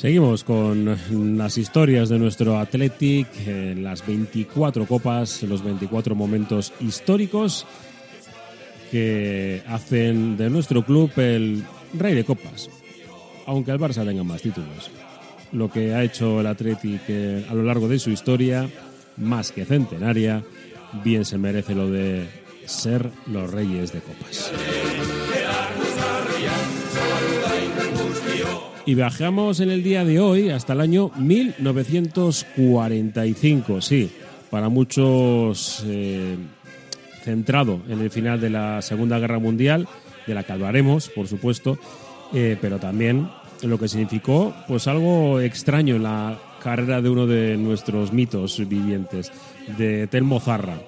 Seguimos con las historias de nuestro Athletic, eh, las 24 copas, los 24 momentos históricos que hacen de nuestro club el rey de copas, aunque el Barça tenga más títulos. Lo que ha hecho el Athletic eh, a lo largo de su historia, más que centenaria, bien se merece lo de ser los reyes de copas. Y viajamos en el día de hoy hasta el año 1945, sí, para muchos eh, centrado en el final de la Segunda Guerra Mundial, de la que hablaremos, por supuesto, eh, pero también lo que significó pues algo extraño en la carrera de uno de nuestros mitos vivientes, de Telmo Zarra.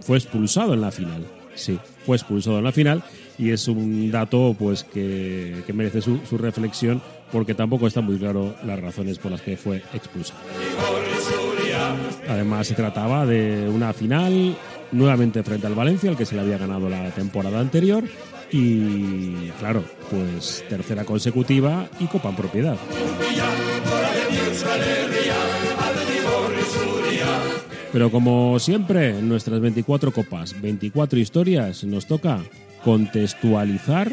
Fue expulsado en la final, sí, fue expulsado en la final y es un dato pues que, merece su, su reflexión porque tampoco está muy claro las razones por las que fue expulsado. Además, se trataba de una final nuevamente frente al Valencia, el que se le había ganado la temporada anterior, y claro, pues tercera consecutiva y copa en propiedad. Pero como siempre, en nuestras 24 copas, 24 historias, nos toca contextualizar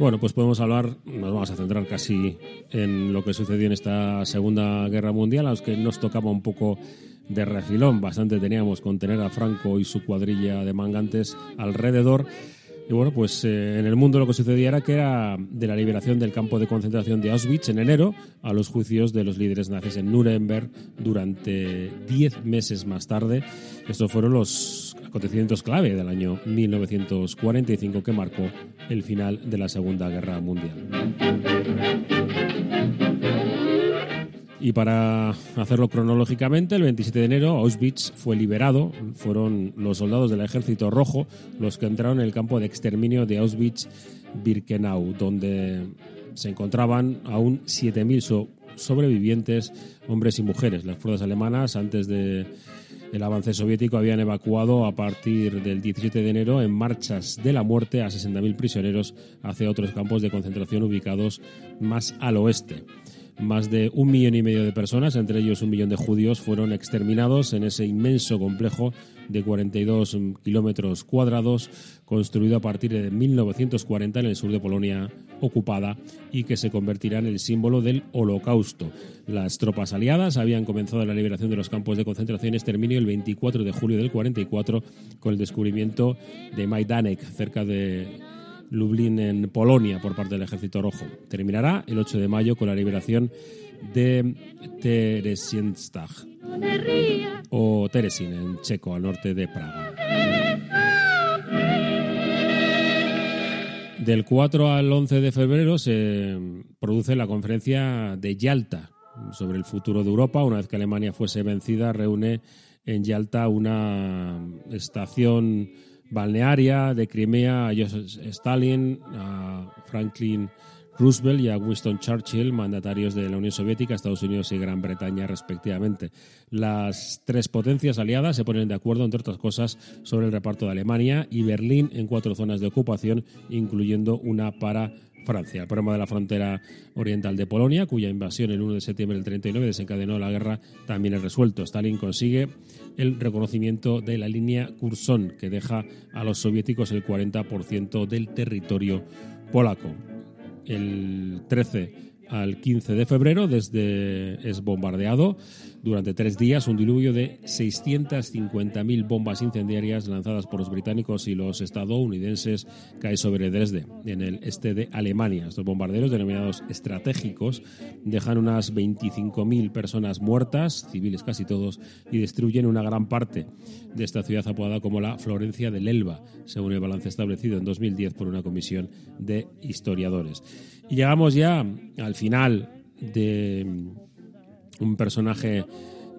Bueno, pues podemos hablar, nos vamos a centrar casi en lo que sucedió en esta Segunda Guerra Mundial, a los que nos tocaba un poco de refilón, bastante teníamos con tener a Franco y su cuadrilla de mangantes alrededor. Y bueno, pues eh, en el mundo lo que sucedía era que era de la liberación del campo de concentración de Auschwitz en enero a los juicios de los líderes nazis en Nuremberg durante diez meses más tarde. Estos fueron los acontecimientos clave del año 1945 que marcó el final de la Segunda Guerra Mundial. Y para hacerlo cronológicamente, el 27 de enero Auschwitz fue liberado. Fueron los soldados del Ejército Rojo los que entraron en el campo de exterminio de Auschwitz-Birkenau, donde se encontraban aún 7.000 sobrevivientes, hombres y mujeres. Las fuerzas alemanas, antes de el avance soviético habían evacuado a partir del 17 de enero en marchas de la muerte a 60.000 prisioneros hacia otros campos de concentración ubicados más al oeste. Más de un millón y medio de personas, entre ellos un millón de judíos, fueron exterminados en ese inmenso complejo de 42 kilómetros cuadrados, construido a partir de 1940 en el sur de Polonia ocupada y que se convertirá en el símbolo del holocausto. Las tropas aliadas habían comenzado la liberación de los campos de concentración exterminio el 24 de julio del 44 con el descubrimiento de Majdanek, cerca de Lublin en Polonia por parte del Ejército Rojo. Terminará el 8 de mayo con la liberación de Teresienstag o Teresin en checo, al norte de Praga. Del 4 al 11 de febrero se produce la conferencia de Yalta sobre el futuro de Europa. Una vez que Alemania fuese vencida, reúne en Yalta una estación balnearia de Crimea Joseph Stalin, Franklin Roosevelt y a Winston Churchill, mandatarios de la Unión Soviética, Estados Unidos y Gran Bretaña, respectivamente. Las tres potencias aliadas se ponen de acuerdo, entre otras cosas, sobre el reparto de Alemania y Berlín en cuatro zonas de ocupación, incluyendo una para Francia. El problema de la frontera oriental de Polonia, cuya invasión el 1 de septiembre del 39 desencadenó la guerra, también es resuelto. Stalin consigue el reconocimiento de la línea Curzon, que deja a los soviéticos el 40% del territorio polaco. El 13 al 15 de febrero, desde es bombardeado durante tres días un diluvio de 650.000 bombas incendiarias lanzadas por los británicos y los estadounidenses cae sobre Dresde, en el este de Alemania. Estos bombarderos, denominados estratégicos, dejan unas 25.000 personas muertas, civiles casi todos, y destruyen una gran parte de esta ciudad apodada como la Florencia del Elba, según el balance establecido en 2010 por una comisión de historiadores. Y llegamos ya al final de un personaje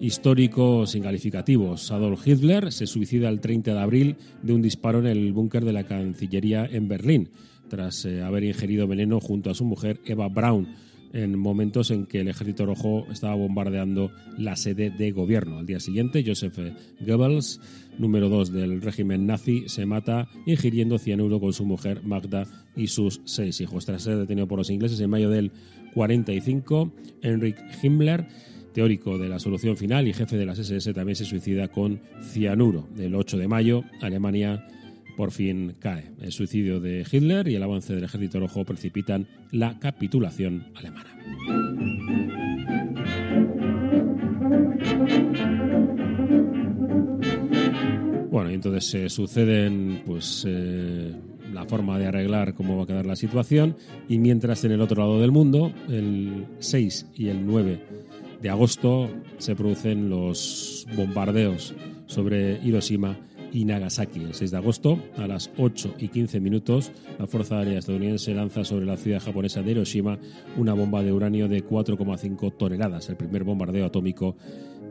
histórico sin calificativos. Adolf Hitler se suicida el 30 de abril de un disparo en el búnker de la Cancillería en Berlín, tras eh, haber ingerido veneno junto a su mujer Eva Braun en momentos en que el Ejército Rojo estaba bombardeando la sede de gobierno. Al día siguiente, Joseph Goebbels, número 2 del régimen nazi, se mata ingiriendo cianuro con su mujer Magda y sus seis hijos. Tras ser detenido por los ingleses en mayo del 45, Heinrich Himmler teórico de la solución final y jefe de las SS, también se suicida con cianuro. El 8 de mayo, Alemania por fin cae. El suicidio de Hitler y el avance del ejército rojo precipitan la capitulación alemana. Bueno, y entonces se suceden pues eh, la forma de arreglar cómo va a quedar la situación y mientras en el otro lado del mundo, el 6 y el 9 de agosto se producen los bombardeos sobre Hiroshima y Nagasaki. El 6 de agosto, a las 8 y 15 minutos, la Fuerza Aérea estadounidense lanza sobre la ciudad japonesa de Hiroshima una bomba de uranio de 4,5 toneladas, el primer bombardeo atómico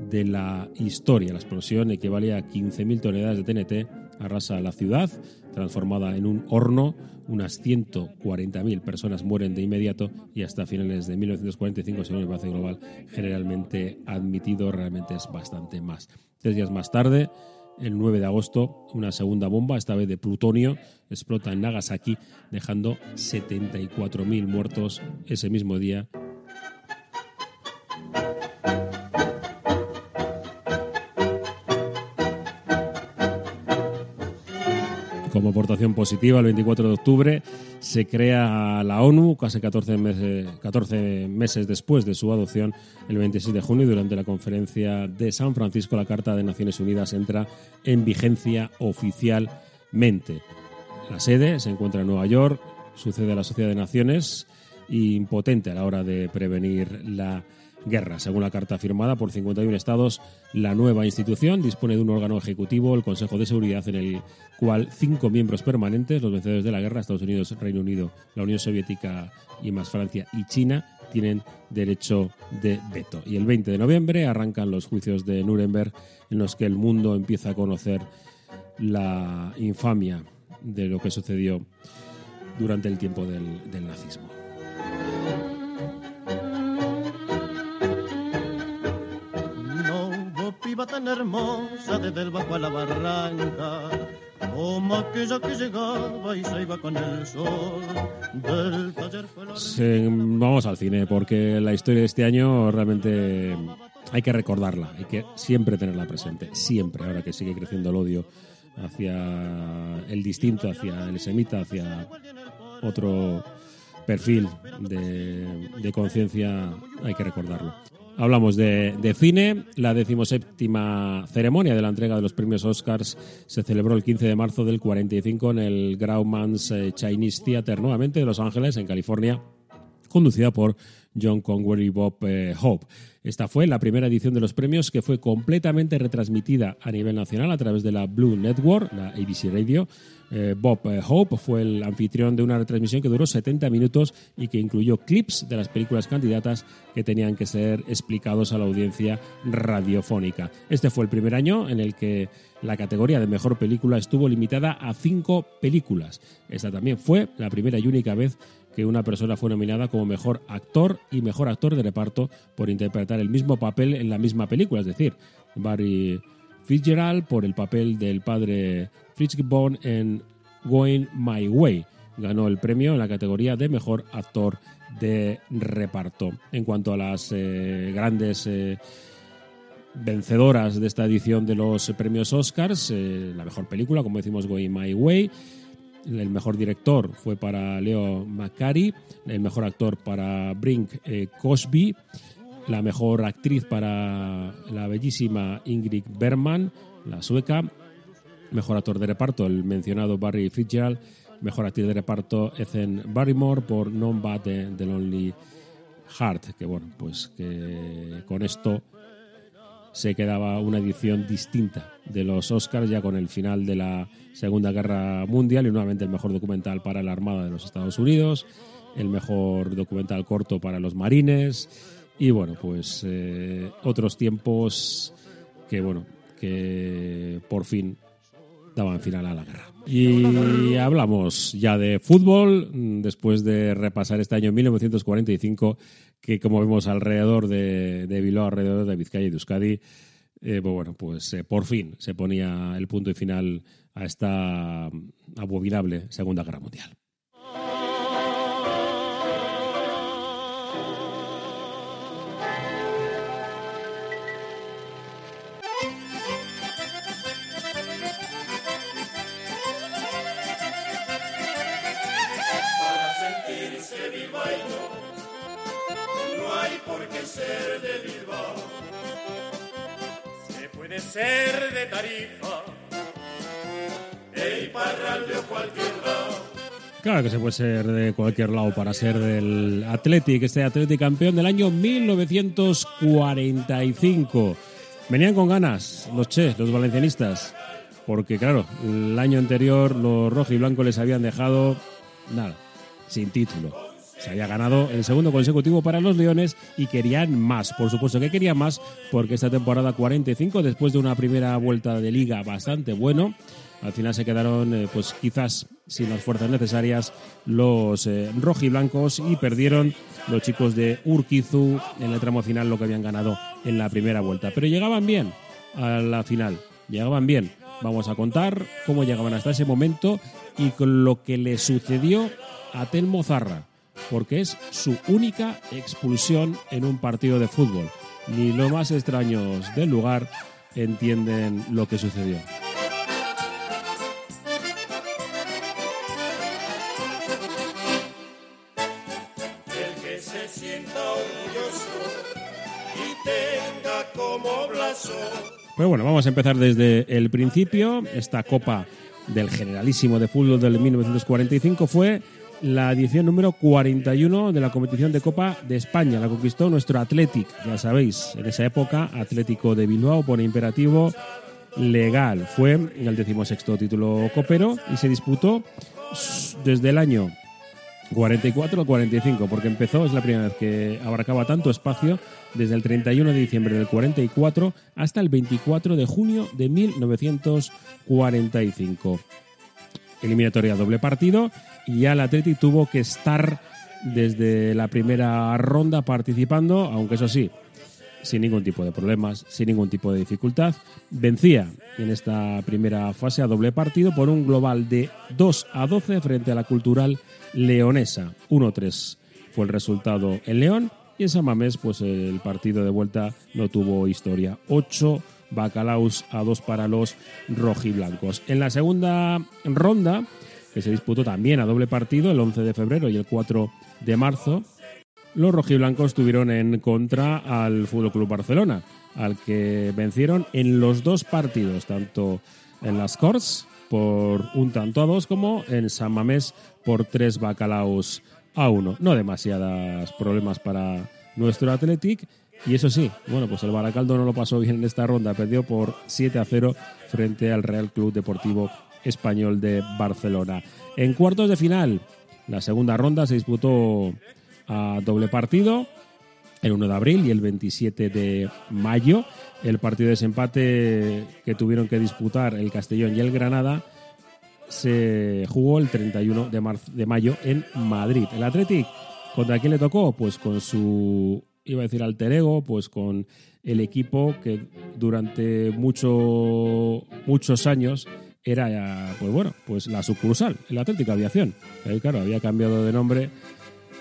de la historia. La explosión equivale a 15.000 toneladas de TNT, arrasa la ciudad, transformada en un horno. Unas 140.000 personas mueren de inmediato y hasta finales de 1945, según el Balance Global, generalmente admitido, realmente es bastante más. Tres días más tarde, el 9 de agosto, una segunda bomba, esta vez de plutonio, explota en Nagasaki, dejando 74.000 muertos ese mismo día Como aportación positiva, el 24 de octubre se crea la ONU, casi 14 meses, 14 meses después de su adopción, el 26 de junio, durante la conferencia de San Francisco, la Carta de Naciones Unidas entra en vigencia oficialmente. La sede se encuentra en Nueva York, sucede a la Sociedad de Naciones, impotente a la hora de prevenir la guerra. Según la carta firmada por 51 estados, la nueva institución dispone de un órgano ejecutivo, el Consejo de Seguridad, en el cual cinco miembros permanentes, los vencedores de la guerra, Estados Unidos, Reino Unido, la Unión Soviética y más Francia y China, tienen derecho de veto. Y el 20 de noviembre arrancan los juicios de Nuremberg en los que el mundo empieza a conocer la infamia de lo que sucedió durante el tiempo del, del nazismo. Tan hermosa desde el bajo a la barranca, como aquella que llegaba y se iba con el sol. Del taller vamos al cine, porque la historia de este año realmente hay que recordarla, hay que siempre tenerla presente, siempre, ahora que sigue creciendo el odio hacia el distinto, hacia el semita, hacia otro perfil de conciencia, hay que recordarlo. Hablamos de, cine. La decimoséptima ceremonia de la entrega de los premios Oscars se celebró el 15 de marzo del 45 en el Grauman's eh, Chinese Theater, nuevamente de Los Ángeles, en California, conducida por John Conway y Bob eh, Hope. Esta fue la primera edición de los premios que fue completamente retransmitida a nivel nacional a través de la Blue Network, la ABC Radio. Eh, Bob eh, Hope fue el anfitrión de una retransmisión que duró 70 minutos y que incluyó clips de las películas candidatas que tenían que ser explicados a la audiencia radiofónica. Este fue el primer año en el que la categoría de mejor película estuvo limitada a cinco películas. Esta también fue la primera y única vez que una persona fue nominada como mejor actor y mejor actor de reparto por interpretar el mismo papel en la misma película, es decir, Barry Fitzgerald por el papel del padre Fitzgibbon en Going My Way. Ganó el premio en la categoría de mejor actor de reparto. En cuanto a las eh, grandes eh, vencedoras de esta edición de los premios Oscars, eh, la mejor película, como decimos, Going My Way, el mejor director fue para Leo McCarey, el mejor actor para Brink eh, Cosby, la mejor actriz para la bellísima Ingrid Bergman, la sueca, mejor actor de reparto, el mencionado Barry Fitzgerald, mejor actriz de reparto Ethan Barrymore por Non Bad the Lonely Heart, que bueno, pues que con esto se quedaba una edición distinta de los Oscars ya con el final de la Segunda Guerra Mundial y nuevamente el mejor documental para la Armada de los Estados Unidos, el mejor documental corto para los marines Y bueno, pues eh, otros tiempos que, bueno, que por fin daban final a la guerra. Y hablamos ya de fútbol, después de repasar este año 1945, que como vemos alrededor de, de Bilbao, alrededor de Vizcaya y de Euskadi, eh, pues bueno, pues eh, por fin se ponía el punto y final a esta abominable Segunda Guerra Mundial. Ser de Bilbao. Se puede ser de Tarifa, de Iparralde o cualquier lado. Claro que se puede ser de cualquier lado para ser del Athletic, este Athletic campeón del año 1945. Venían con ganas los Che, los valencianistas, porque claro, el año anterior los rojos y blancos les habían dejado nada, sin título. Se había ganado el segundo consecutivo para los Leones y querían más. Por supuesto que querían más porque esta temporada 45, después de una primera vuelta de liga bastante bueno, al final se quedaron eh, pues quizás sin las fuerzas necesarias los eh, rojiblancos y perdieron los chicos de Urquizu en el tramo final lo que habían ganado en la primera vuelta. Pero llegaban bien a la final, llegaban bien. Vamos a contar cómo llegaban hasta ese momento y con lo que le sucedió a Telmo Zarra, porque es su única expulsión en un partido de fútbol. Ni los más extraños del lugar entienden lo que sucedió. El que se sienta orgulloso y tenga como blasón Pero bueno, vamos a empezar desde el principio. Esta Copa del Generalísimo de Fútbol del 1945 fue la edición número 41 de la competición de Copa de España. La conquistó nuestro Athletic, ya sabéis, en esa época Atlético de Bilbao por imperativo legal. Fue el decimosexto título copero y se disputó desde el año 44 al 45, porque empezó, es la primera vez que abarcaba tanto espacio, desde el 31 de diciembre del 44 hasta el 24 de junio de 1945. Eliminatoria doble partido y ya el Athletic tuvo que estar desde la primera ronda participando, aunque eso sí, sin ningún tipo de problemas, sin ningún tipo de dificultad. Vencía en esta primera fase a doble partido por un global de 2 a 12 frente a la cultural leonesa. 1-3 fue el resultado en León y en San Mamés pues el partido de vuelta no tuvo historia. 8 bacalaos a 2 para los rojiblancos. En la segunda ronda, que se disputó también a doble partido el 11 de febrero y el 4 de marzo, los rojiblancos tuvieron en contra al Fútbol Club Barcelona, al que vencieron en los dos partidos, tanto en las Corts por un tanto a dos como en San Mamés por tres bacalaos a uno. No demasiados problemas para nuestro Athletic. Y eso sí, bueno, pues el Baracaldo no lo pasó bien en esta ronda, perdió por 7 a 0 frente al Real Club Deportivo Español de Barcelona. En cuartos de final, la segunda ronda se disputó a doble partido, el 1 de abril y el 27 de mayo. El partido de desempate que tuvieron que disputar el Castellón y el Granada se jugó el 31 de, de mayo en Madrid. El Athletic, ¿contra quién le tocó? Pues con su, iba a decir alter ego, pues con el equipo que durante mucho, muchos años era, pues bueno, pues la sucursal, el Atlético Aviación. Ahí, claro, había cambiado de nombre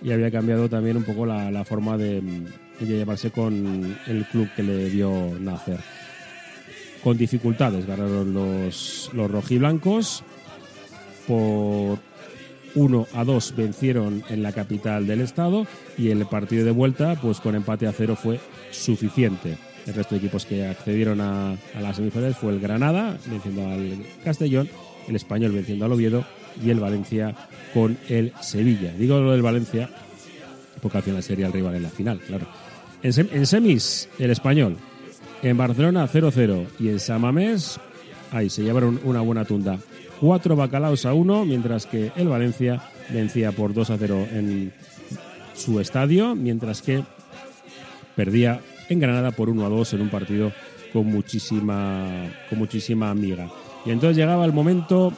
y había cambiado también un poco la, forma de, de, llevarse con el club que le vio nacer. Con dificultades ganaron los, los rojiblancos. Por 1 a 2 vencieron en la capital del estado y el partido de vuelta, pues con empate a cero fue suficiente. El resto de equipos que accedieron a, las semifinales fue el Granada, venciendo al Castellón, el Español venciendo al Oviedo y el Valencia con el Sevilla. Digo lo del Valencia porque al final sería el rival en la final, claro. En, en semis, el Español. En Barcelona 0-0 y en Samamés, ahí se llevaron una buena tunda. Cuatro bacalaos a uno, mientras que el Valencia vencía por 2 a 0 en su estadio, mientras que perdía en Granada por 1 a 2 en un partido con muchísima, con muchísima amiga. Y entonces llegaba el momento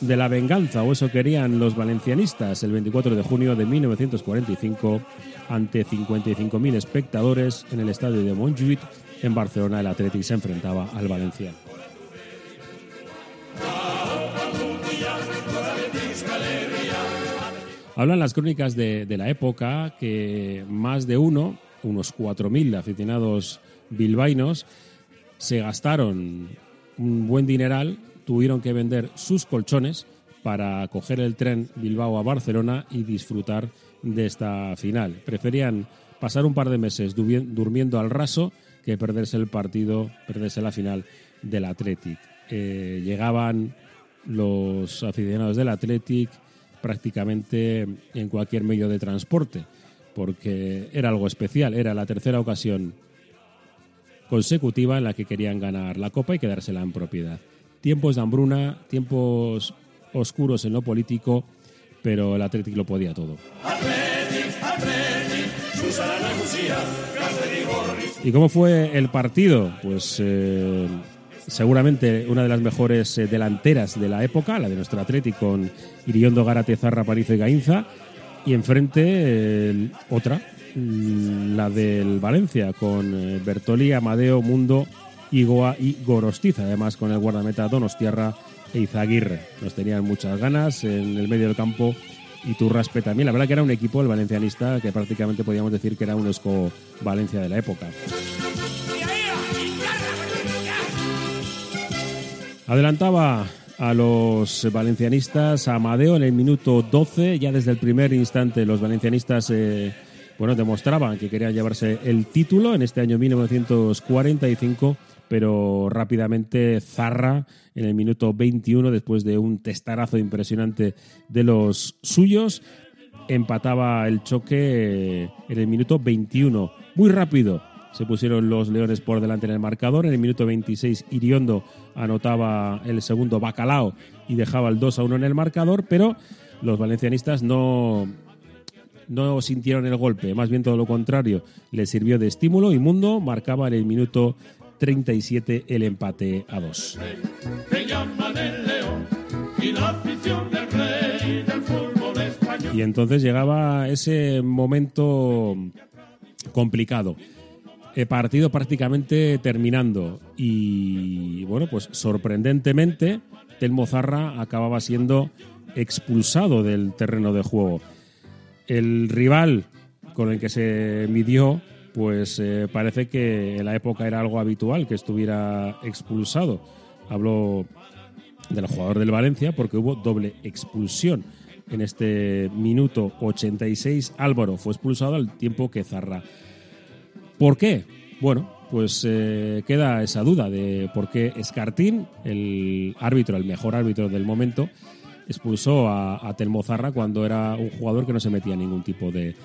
de la venganza, o eso querían los valencianistas, el 24 de junio de 1945, ante 55.000 espectadores en el estadio de Montjuïc, en Barcelona, el Athletic se enfrentaba al Valencia. Hablan las crónicas de, de la época que más de uno, unos 4.000 aficionados bilbainos, se gastaron un buen dineral, tuvieron que vender sus colchones para coger el tren Bilbao a Barcelona y disfrutar de esta final. Preferían pasar un par de meses durmiendo al raso que perderse el partido, perderse la final del Athletic. Eh, llegaban los aficionados del Athletic prácticamente en cualquier medio de transporte, porque era algo especial, era la tercera ocasión consecutiva en la que querían ganar la Copa y quedársela en propiedad. Tiempos de hambruna, tiempos oscuros en lo político, pero el Athletic lo podía todo. ¿Y cómo fue el partido? Pues eh, seguramente una de las mejores eh, delanteras de la época, la de nuestro Athletic con Iriondo, Garate, Zarra, Parizo y Gainza. Y enfrente eh, otra, mm, la del Valencia, con Bertoli, Amadeo, Mundo, Igoa y Gorostiza. Además con el guardameta Donostiarra e Izaguirre. Nos tenían muchas ganas en el medio del campo y Turraspe también. La verdad que era un equipo, el valencianista, que prácticamente podíamos decir que era un esco Valencia de la época. Adelantaba a los valencianistas Amadeo en el minuto 12. Ya desde el primer instante los valencianistas eh, bueno, demostraban que querían llevarse el título en este año 1945 pero rápidamente Zarra en el minuto 21, después de un testarazo impresionante de los suyos, empataba el choque en el minuto 21. Muy rápido se pusieron los Leones por delante en el marcador. En el minuto 26 Iriondo anotaba el segundo bacalao y dejaba el 2 a 1 en el marcador, pero los valencianistas no, no sintieron el golpe, más bien todo lo contrario, les sirvió de estímulo y Mundo marcaba en el minuto 37 el empate a 2. Y entonces llegaba ese momento complicado. El partido prácticamente terminando y bueno, pues sorprendentemente Telmo Zarra acababa siendo expulsado del terreno de juego. El rival con el que se midió pues eh, parece que en la época era algo habitual que estuviera expulsado. Hablo del jugador del Valencia porque hubo doble expulsión. En este minuto 86 Álvaro fue expulsado al tiempo que Zarra. ¿Por qué? Bueno, pues eh, queda esa duda de por qué Escartín, el árbitro, el mejor árbitro del momento, expulsó a, Telmo Zarra cuando era un jugador que no se metía en ningún tipo de,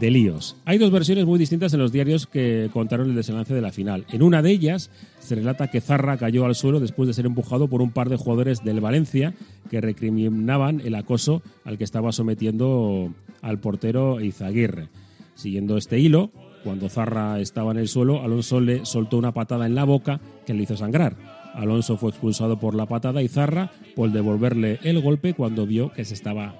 de líos. Hay dos versiones muy distintas en los diarios que contaron el desenlace de la final. En una de ellas se relata que Zarra cayó al suelo después de ser empujado por un par de jugadores del Valencia que recriminaban el acoso al que estaba sometiendo al portero Izaguirre. Siguiendo este hilo, cuando Zarra estaba en el suelo, Alonso le soltó una patada en la boca que le hizo sangrar. Alonso fue expulsado por la patada y Zarra por devolverle el golpe cuando vio que se estaba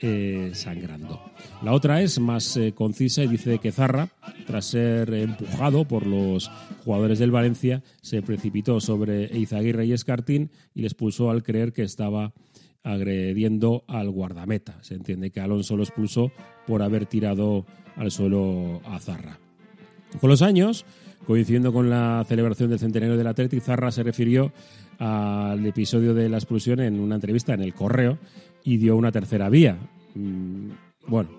eh, sangrando. La otra es más eh, concisa y dice que Zarra, tras ser empujado por los jugadores del Valencia, se precipitó sobre Eizaguirre y Escartín y les expulsó al creer que estaba agrediendo al guardameta. Se entiende que Alonso lo expulsó por haber tirado al suelo a Zarra. Con los años, coincidiendo con la celebración del centenario del Atlético, Zarra se refirió al episodio de la expulsión en una entrevista en el Correo y dio una tercera vía. Mm, bueno,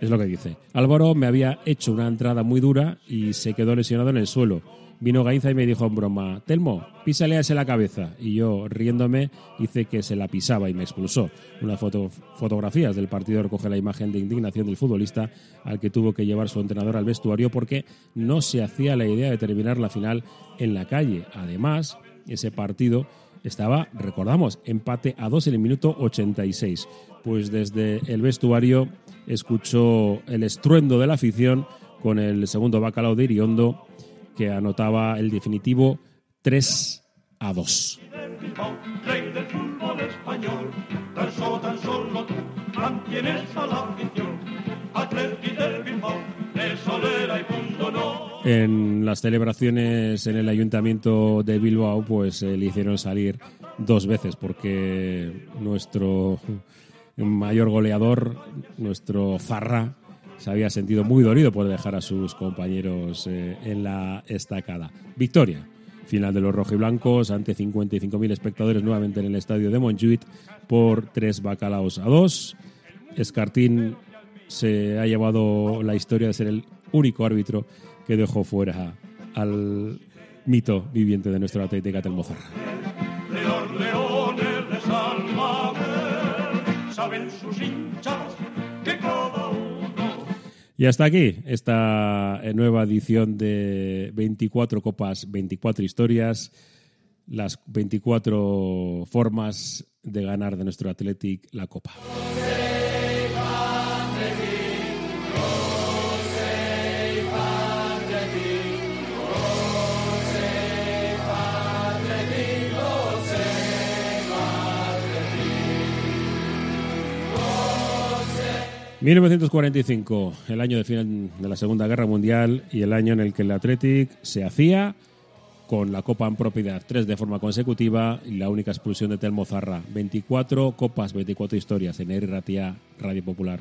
es lo que dice. Álvaro me había hecho una entrada muy dura y se quedó lesionado en el suelo. Vino Gainza y me dijo en broma, Telmo, písale la cabeza. Y yo, riéndome, hice que se la pisaba y me expulsó. Unas foto, fotografías del partido recoge la imagen de indignación del futbolista al que tuvo que llevar su entrenador al vestuario porque no se hacía la idea de terminar la final en la calle. Además, ese partido estaba, recordamos, empate a dos en el minuto 86. Pues desde el vestuario escuchó el estruendo de la afición con el segundo bacalao de Iriondo, que anotaba el definitivo 3 a 2. Rey del fútbol español, tan solo, tan solo tú mantienes a la afición. Atleti del Bilbao, de solera y punto no. En las celebraciones en el ayuntamiento de Bilbao, pues eh, le hicieron salir dos veces, porque nuestro mayor goleador, nuestro Zarra, se había sentido muy dolido por dejar a sus compañeros eh, en la estacada. Victoria final de los rojiblancos ante 55.000 espectadores nuevamente en el estadio de Montjuic por tres bacalaos a dos. Escartín se ha llevado la historia de ser el único árbitro que dejó fuera al mito viviente de nuestro Atlético Telmozarra. Y hasta aquí esta eh, nueva edición de 24 copas, 24 historias, las 24 formas de ganar de nuestro Athletic la copa. ...1945, el año de final de la Segunda Guerra Mundial... ...y el año en el que el Athletic se hacía... ...con la Copa en propiedad, tres de forma consecutiva... ...y la única expulsión de Telmo Zarra... ...24 copas, 24 historias... ...en R. Ratia, Radio Popular.